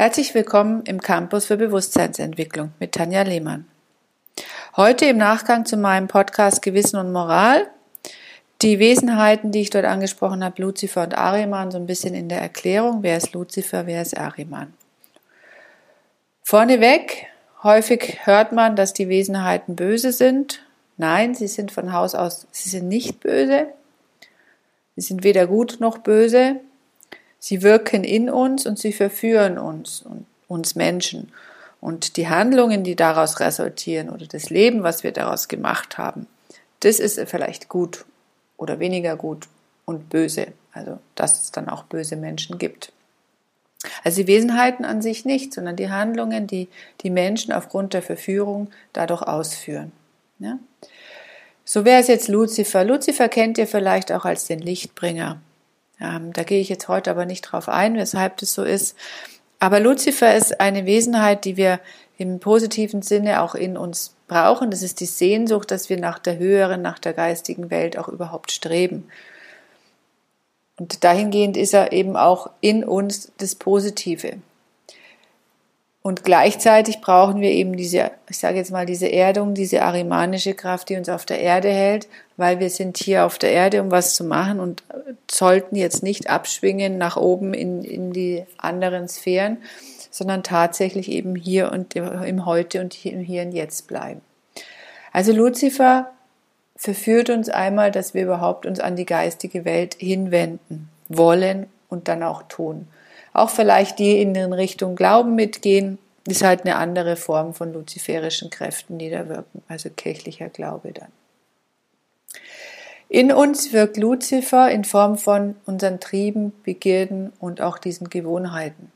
Herzlich willkommen im Campus für Bewusstseinsentwicklung mit Tanja Lehmann. Heute im Nachgang zu meinem Podcast Gewissen und Moral die Wesenheiten, die ich dort angesprochen habe, Luzifer und Ariman, so ein bisschen in der Erklärung, wer ist Luzifer, wer ist Ariman. Vorneweg, häufig hört man, dass die Wesenheiten böse sind. Nein, sie sind von Haus aus, sie sind nicht böse. Sie sind weder gut noch böse. Sie wirken in uns und sie verführen uns und uns Menschen. Und die Handlungen, die daraus resultieren oder das Leben, was wir daraus gemacht haben, das ist vielleicht gut oder weniger gut und böse. Also, dass es dann auch böse Menschen gibt. Also die Wesenheiten an sich nicht, sondern die Handlungen, die die Menschen aufgrund der Verführung dadurch ausführen. Ja? So wäre es jetzt Luzifer. Luzifer kennt ihr vielleicht auch als den Lichtbringer. Ähm, da gehe ich jetzt heute aber nicht drauf ein, weshalb das so ist. Aber Luzifer ist eine Wesenheit, die wir im positiven Sinne auch in uns brauchen. Das ist die Sehnsucht, dass wir nach der höheren, nach der geistigen Welt auch überhaupt streben. Und dahingehend ist er eben auch in uns das Positive. Und gleichzeitig brauchen wir eben diese, ich sage jetzt mal, diese Erdung, diese arimanische Kraft, die uns auf der Erde hält, weil wir sind hier auf der Erde, um was zu machen und sollten jetzt nicht abschwingen nach oben in, in die anderen Sphären, sondern tatsächlich eben hier und im Heute und im Hier und Jetzt bleiben. Also Luzifer verführt uns einmal, dass wir überhaupt uns an die geistige Welt hinwenden wollen und dann auch tun. Auch vielleicht die in den Richtung Glauben mitgehen, ist halt eine andere Form von luziferischen Kräften, die da wirken, also kirchlicher Glaube dann. In uns wirkt Luzifer in Form von unseren Trieben, Begierden und auch diesen Gewohnheiten.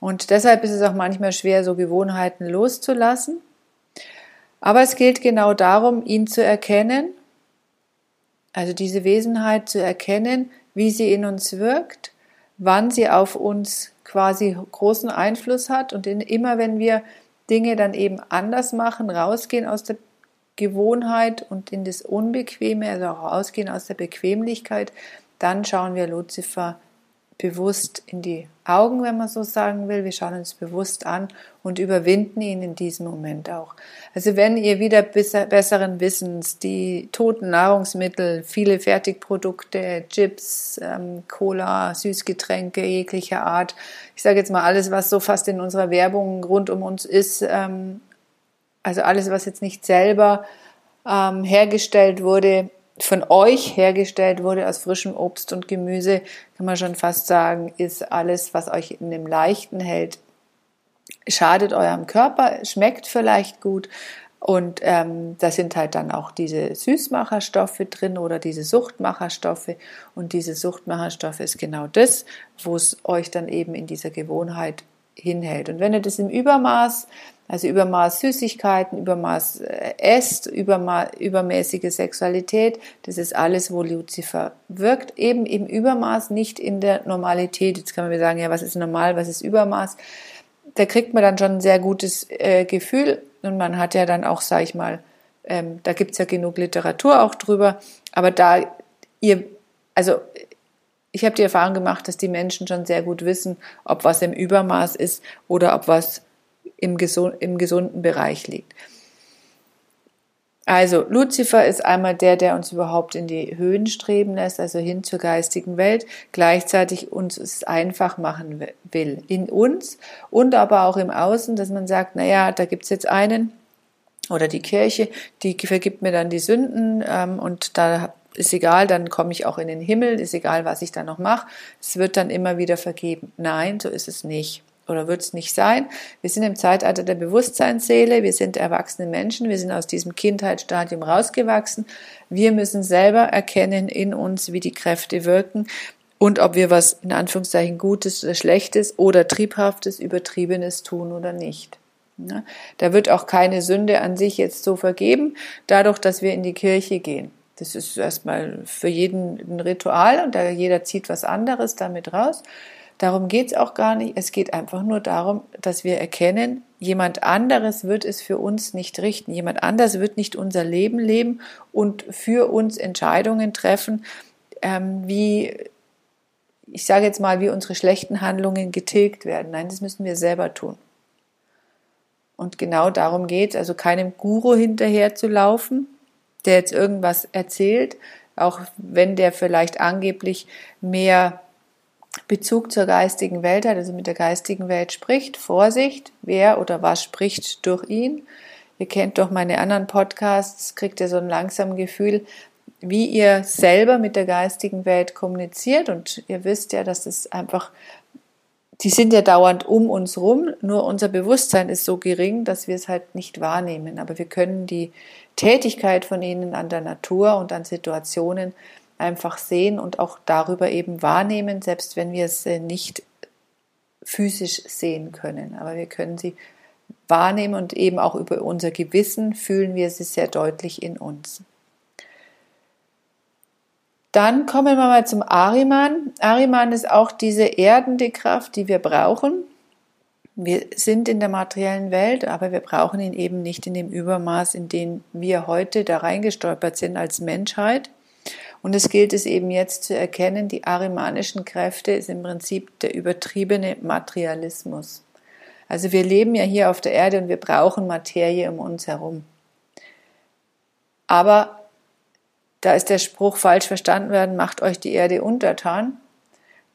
Und deshalb ist es auch manchmal schwer, so Gewohnheiten loszulassen. Aber es gilt genau darum, ihn zu erkennen, also diese Wesenheit zu erkennen, wie sie in uns wirkt wann sie auf uns quasi großen Einfluss hat und in, immer wenn wir Dinge dann eben anders machen, rausgehen aus der Gewohnheit und in das Unbequeme, also auch rausgehen aus der Bequemlichkeit, dann schauen wir Luzifer bewusst in die Augen, wenn man so sagen will. Wir schauen uns bewusst an und überwinden ihn in diesem Moment auch. Also wenn ihr wieder besseren Wissens die toten Nahrungsmittel, viele Fertigprodukte, Chips, ähm, Cola, Süßgetränke jeglicher Art, ich sage jetzt mal alles, was so fast in unserer Werbung rund um uns ist, ähm, also alles, was jetzt nicht selber ähm, hergestellt wurde, von euch hergestellt wurde aus frischem Obst und Gemüse, kann man schon fast sagen, ist alles, was euch in dem Leichten hält, schadet eurem Körper, schmeckt vielleicht gut. Und ähm, da sind halt dann auch diese Süßmacherstoffe drin oder diese Suchtmacherstoffe. Und diese Suchtmacherstoffe ist genau das, wo es euch dann eben in dieser Gewohnheit hinhält. Und wenn ihr das im Übermaß also Übermaß Süßigkeiten, Übermaß äh, esst, Übermaß, übermäßige Sexualität, das ist alles, wo Luzifer wirkt, eben im Übermaß, nicht in der Normalität. Jetzt kann man mir sagen, ja, was ist normal, was ist Übermaß? Da kriegt man dann schon ein sehr gutes äh, Gefühl und man hat ja dann auch, sag ich mal, ähm, da gibt's ja genug Literatur auch drüber, aber da ihr, also ich habe die Erfahrung gemacht, dass die Menschen schon sehr gut wissen, ob was im Übermaß ist oder ob was im, gesund, im gesunden Bereich liegt. Also Luzifer ist einmal der, der uns überhaupt in die Höhen streben lässt, also hin zur geistigen Welt, gleichzeitig uns es einfach machen will, in uns und aber auch im Außen, dass man sagt, naja, da gibt's jetzt einen oder die Kirche, die vergibt mir dann die Sünden ähm, und da ist egal, dann komme ich auch in den Himmel, ist egal, was ich da noch mache, es wird dann immer wieder vergeben. Nein, so ist es nicht oder wird es nicht sein. Wir sind im Zeitalter der Bewusstseinsseele, wir sind erwachsene Menschen, wir sind aus diesem Kindheitsstadium rausgewachsen. Wir müssen selber erkennen in uns, wie die Kräfte wirken und ob wir was in Anführungszeichen Gutes oder Schlechtes oder Triebhaftes, Übertriebenes tun oder nicht. Da wird auch keine Sünde an sich jetzt so vergeben, dadurch, dass wir in die Kirche gehen. Das ist erstmal für jeden ein Ritual und da jeder zieht was anderes damit raus. Darum geht es auch gar nicht. Es geht einfach nur darum, dass wir erkennen, jemand anderes wird es für uns nicht richten. Jemand anderes wird nicht unser Leben leben und für uns Entscheidungen treffen, ähm, wie ich sage jetzt mal, wie unsere schlechten Handlungen getilgt werden. Nein, das müssen wir selber tun. Und genau darum geht es, also keinem Guru hinterher zu laufen, der jetzt irgendwas erzählt, auch wenn der vielleicht angeblich mehr Bezug zur geistigen Welt hat, also mit der geistigen Welt spricht. Vorsicht, wer oder was spricht durch ihn. Ihr kennt doch meine anderen Podcasts, kriegt ihr so ein langsames Gefühl, wie ihr selber mit der geistigen Welt kommuniziert. Und ihr wisst ja, dass es einfach, die sind ja dauernd um uns rum, nur unser Bewusstsein ist so gering, dass wir es halt nicht wahrnehmen. Aber wir können die Tätigkeit von ihnen an der Natur und an Situationen einfach sehen und auch darüber eben wahrnehmen, selbst wenn wir es äh, nicht physisch sehen können. Aber wir können sie wahrnehmen und eben auch über unser Gewissen fühlen wir sie sehr deutlich in uns. Dann kommen wir mal zum Ariman. Ariman ist auch diese erdende Kraft, die wir brauchen. Wir sind in der materiellen Welt, aber wir brauchen ihn eben nicht in dem Übermaß, in dem wir heute da reingestolpert sind als Menschheit. Und es gilt es eben jetzt zu erkennen, die arimanischen Kräfte ist im Prinzip der übertriebene Materialismus. Also wir leben ja hier auf der Erde und wir brauchen Materie um uns herum. Aber da ist der Spruch falsch verstanden werden, macht euch die Erde untertan.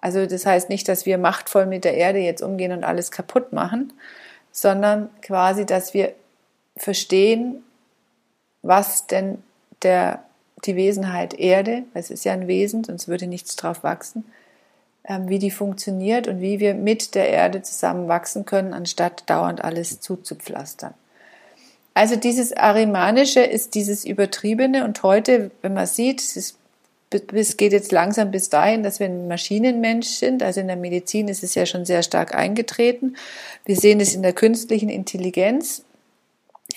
Also das heißt nicht, dass wir machtvoll mit der Erde jetzt umgehen und alles kaputt machen, sondern quasi, dass wir verstehen, was denn der, die Wesenheit Erde, es ist ja ein Wesen, sonst würde nichts drauf wachsen, ähm, wie die funktioniert und wie wir mit der Erde zusammen wachsen können, anstatt dauernd alles zuzupflastern. Also dieses Arimanische ist dieses Übertriebene und heute, wenn man sieht, es, es geht jetzt langsam bis dahin, dass wir ein Maschinenmensch sind. Also in der Medizin ist es ja schon sehr stark eingetreten. Wir sehen es in der künstlichen Intelligenz.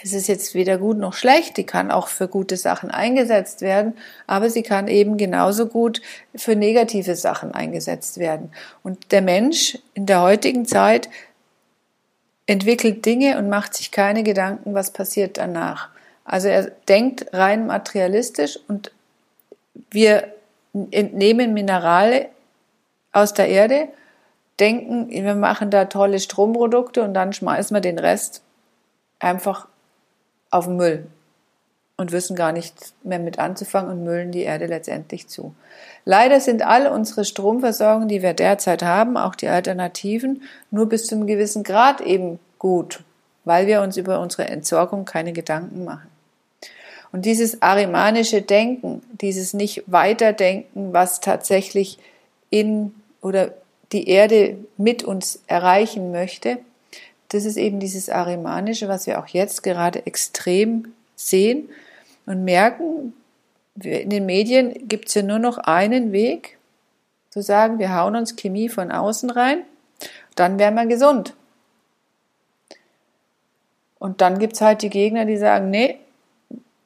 Es ist jetzt weder gut noch schlecht, die kann auch für gute Sachen eingesetzt werden, aber sie kann eben genauso gut für negative Sachen eingesetzt werden. Und der Mensch in der heutigen Zeit entwickelt Dinge und macht sich keine Gedanken, was passiert danach. Also er denkt rein materialistisch und wir entnehmen Minerale aus der Erde, denken, wir machen da tolle Stromprodukte und dann schmeißen wir den Rest einfach auf den Müll und wissen gar nicht mehr mit anzufangen und müllen die Erde letztendlich zu. Leider sind all unsere Stromversorgungen, die wir derzeit haben, auch die Alternativen, nur bis zu einem gewissen Grad eben gut, weil wir uns über unsere Entsorgung keine Gedanken machen. Und dieses arimanische Denken, dieses nicht weiterdenken, was tatsächlich in oder die Erde mit uns erreichen möchte, das ist eben dieses arimanische, was wir auch jetzt gerade extrem sehen und merken, in den Medien gibt es ja nur noch einen Weg, zu sagen, wir hauen uns Chemie von außen rein, dann wären wir gesund. Und dann gibt es halt die Gegner, die sagen, nee,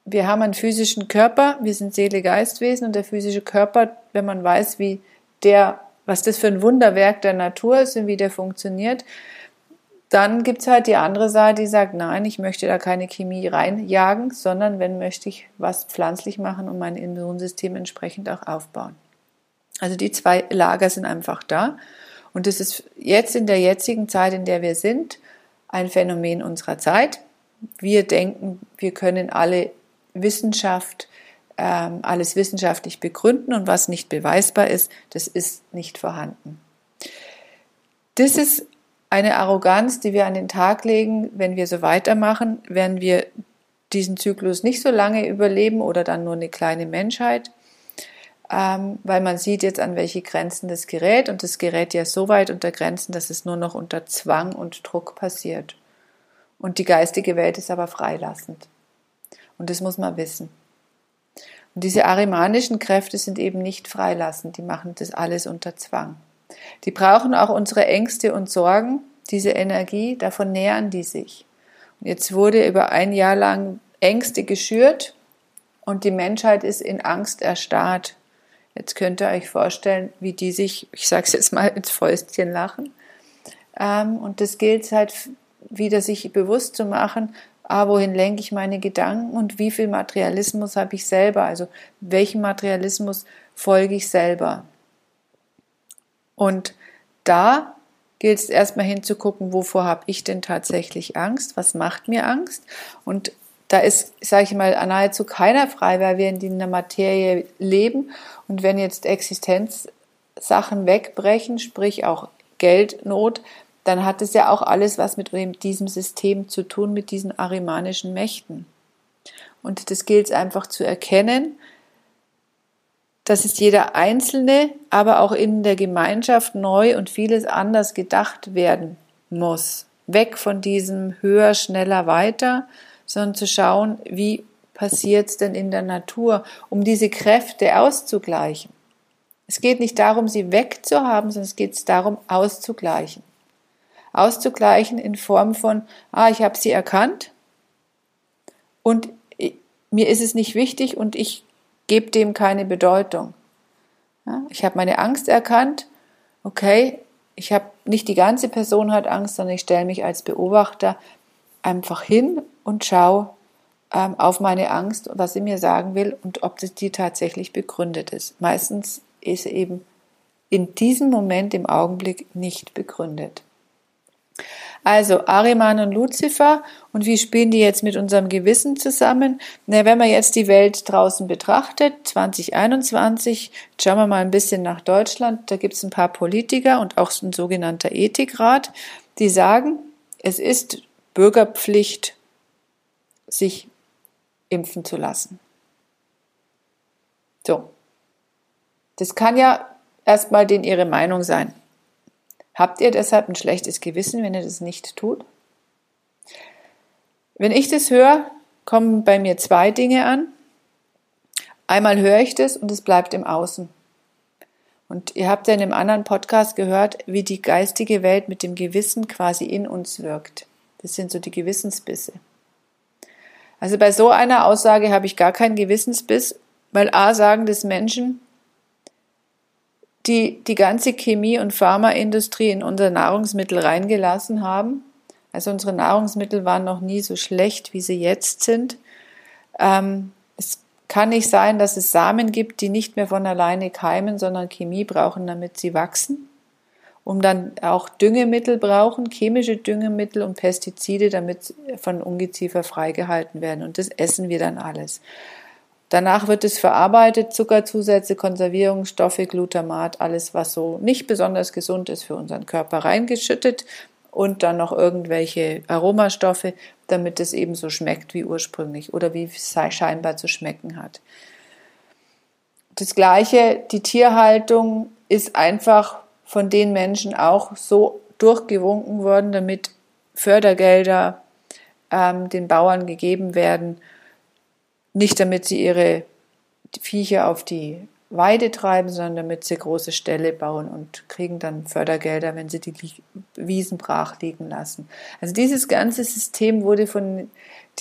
wir haben einen physischen Körper, wir sind Seele-Geistwesen und der physische Körper, wenn man weiß, wie der, was das für ein Wunderwerk der Natur ist und wie der funktioniert, dann gibt es halt die andere Seite, die sagt, nein, ich möchte da keine Chemie reinjagen, sondern wenn möchte ich was pflanzlich machen und mein Immunsystem entsprechend auch aufbauen. Also die zwei Lager sind einfach da. Und das ist jetzt in der jetzigen Zeit, in der wir sind, ein Phänomen unserer Zeit. Wir denken, wir können alle Wissenschaft, ähm, alles wissenschaftlich begründen und was nicht beweisbar ist, das ist nicht vorhanden. Das ist eine Arroganz, die wir an den Tag legen, wenn wir so weitermachen, werden wir diesen Zyklus nicht so lange überleben oder dann nur eine kleine Menschheit, ähm, weil man sieht jetzt, an welche Grenzen das gerät und das gerät ja so weit unter Grenzen, dass es nur noch unter Zwang und Druck passiert. Und die geistige Welt ist aber freilassend. Und das muss man wissen. Und diese arimanischen Kräfte sind eben nicht freilassend, die machen das alles unter Zwang. Die brauchen auch unsere Ängste und Sorgen, diese Energie, davon nähern die sich. Und jetzt wurde über ein Jahr lang Ängste geschürt und die Menschheit ist in Angst erstarrt. Jetzt könnt ihr euch vorstellen, wie die sich, ich sage es jetzt mal, ins Fäustchen lachen. Ähm, und das gilt halt wieder sich bewusst zu machen, ah, wohin lenke ich meine Gedanken und wie viel Materialismus habe ich selber, also welchem Materialismus folge ich selber. Und da gilt es erstmal hinzugucken, wovor habe ich denn tatsächlich Angst, was macht mir Angst. Und da ist, sage ich mal, nahezu keiner frei, weil wir in der Materie leben. Und wenn jetzt Existenzsachen wegbrechen, sprich auch Geldnot, dann hat es ja auch alles was mit diesem System zu tun, mit diesen arimanischen Mächten. Und das gilt es einfach zu erkennen, dass es jeder Einzelne, aber auch in der Gemeinschaft neu und vieles anders gedacht werden muss. Weg von diesem höher, schneller, weiter, sondern zu schauen, wie passiert es denn in der Natur, um diese Kräfte auszugleichen. Es geht nicht darum, sie wegzuhaben, sondern es geht darum, auszugleichen. Auszugleichen in Form von, ah, ich habe sie erkannt und mir ist es nicht wichtig und ich gebe dem keine Bedeutung. Ja, ich habe meine Angst erkannt. Okay, ich habe nicht die ganze Person hat Angst, sondern ich stelle mich als Beobachter einfach hin und schaue ähm, auf meine Angst, was sie mir sagen will und ob das die tatsächlich begründet ist. Meistens ist sie eben in diesem Moment im Augenblick nicht begründet. Also Ariman und Luzifer und wie spielen die jetzt mit unserem Gewissen zusammen? Na, wenn man jetzt die Welt draußen betrachtet, 2021, schauen wir mal ein bisschen nach Deutschland, da gibt es ein paar Politiker und auch ein sogenannter Ethikrat, die sagen, es ist Bürgerpflicht, sich impfen zu lassen. So. Das kann ja erstmal den ihre Meinung sein. Habt ihr deshalb ein schlechtes Gewissen, wenn ihr das nicht tut? Wenn ich das höre, kommen bei mir zwei Dinge an. Einmal höre ich das und es bleibt im Außen. Und ihr habt ja in einem anderen Podcast gehört, wie die geistige Welt mit dem Gewissen quasi in uns wirkt. Das sind so die Gewissensbisse. Also bei so einer Aussage habe ich gar keinen Gewissensbiss, weil A sagen das Menschen, die die ganze Chemie- und Pharmaindustrie in unser Nahrungsmittel reingelassen haben. Also unsere Nahrungsmittel waren noch nie so schlecht, wie sie jetzt sind. Ähm, es kann nicht sein, dass es Samen gibt, die nicht mehr von alleine keimen, sondern Chemie brauchen, damit sie wachsen. Um dann auch Düngemittel brauchen, chemische Düngemittel und Pestizide, damit von Ungeziefer freigehalten werden. Und das essen wir dann alles. Danach wird es verarbeitet, Zuckerzusätze, Konservierungsstoffe, Glutamat, alles, was so nicht besonders gesund ist für unseren Körper, reingeschüttet und dann noch irgendwelche Aromastoffe, damit es eben so schmeckt wie ursprünglich oder wie es scheinbar zu schmecken hat. Das gleiche, die Tierhaltung ist einfach von den Menschen auch so durchgewunken worden, damit Fördergelder ähm, den Bauern gegeben werden, nicht damit sie ihre Viecher auf die Weide treiben, sondern damit sie große Ställe bauen und kriegen dann Fördergelder, wenn sie die Wiesen brach liegen lassen. Also dieses ganze System wurde von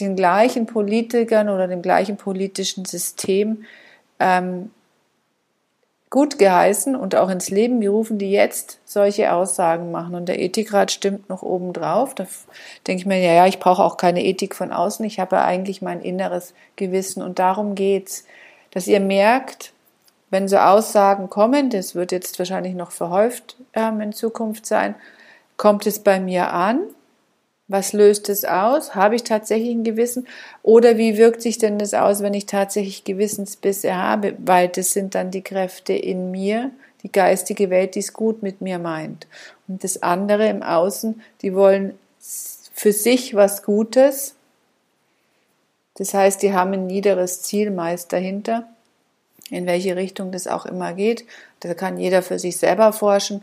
den gleichen Politikern oder dem gleichen politischen System ähm, gut geheißen und auch ins Leben gerufen, die jetzt solche Aussagen machen. Und der Ethikrat stimmt noch oben drauf. Da denke ich mir, ja, ja, ich brauche auch keine Ethik von außen. Ich habe ja eigentlich mein inneres Gewissen. Und darum geht's, dass ihr merkt, wenn so Aussagen kommen, das wird jetzt wahrscheinlich noch verhäuft ähm, in Zukunft sein, kommt es bei mir an was löst es aus? Habe ich tatsächlich ein Gewissen? Oder wie wirkt sich denn das aus, wenn ich tatsächlich Gewissensbisse habe? Weil das sind dann die Kräfte in mir, die geistige Welt, die es gut mit mir meint. Und das andere im Außen, die wollen für sich was Gutes. Das heißt, die haben ein niederes Ziel meist dahinter, in welche Richtung das auch immer geht. Da kann jeder für sich selber forschen.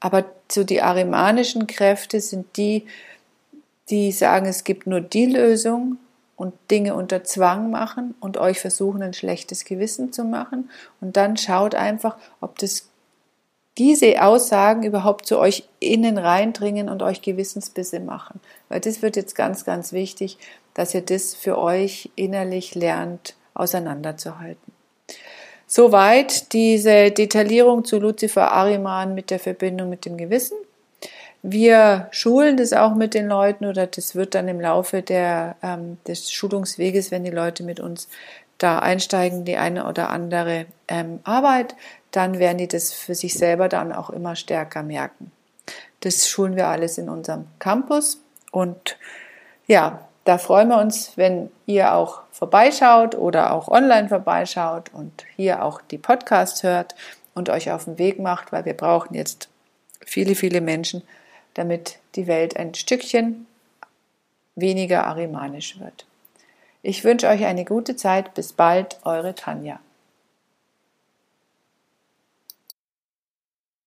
Aber so die arimanischen Kräfte sind die, die sagen, es gibt nur die Lösung und Dinge unter Zwang machen und euch versuchen, ein schlechtes Gewissen zu machen. Und dann schaut einfach, ob das diese Aussagen überhaupt zu euch innen reindringen und euch Gewissensbisse machen. Weil das wird jetzt ganz, ganz wichtig, dass ihr das für euch innerlich lernt, auseinanderzuhalten. Soweit diese Detaillierung zu Lucifer Ariman mit der Verbindung mit dem Gewissen. Wir schulen das auch mit den Leuten oder das wird dann im Laufe der, ähm, des Schulungsweges, wenn die Leute mit uns da einsteigen, die eine oder andere ähm, Arbeit, dann werden die das für sich selber dann auch immer stärker merken. Das schulen wir alles in unserem Campus und ja, da freuen wir uns, wenn ihr auch vorbeischaut oder auch online vorbeischaut und hier auch die Podcasts hört und euch auf den Weg macht, weil wir brauchen jetzt viele, viele Menschen, damit die Welt ein Stückchen weniger arimanisch wird. Ich wünsche euch eine gute Zeit. Bis bald, eure Tanja.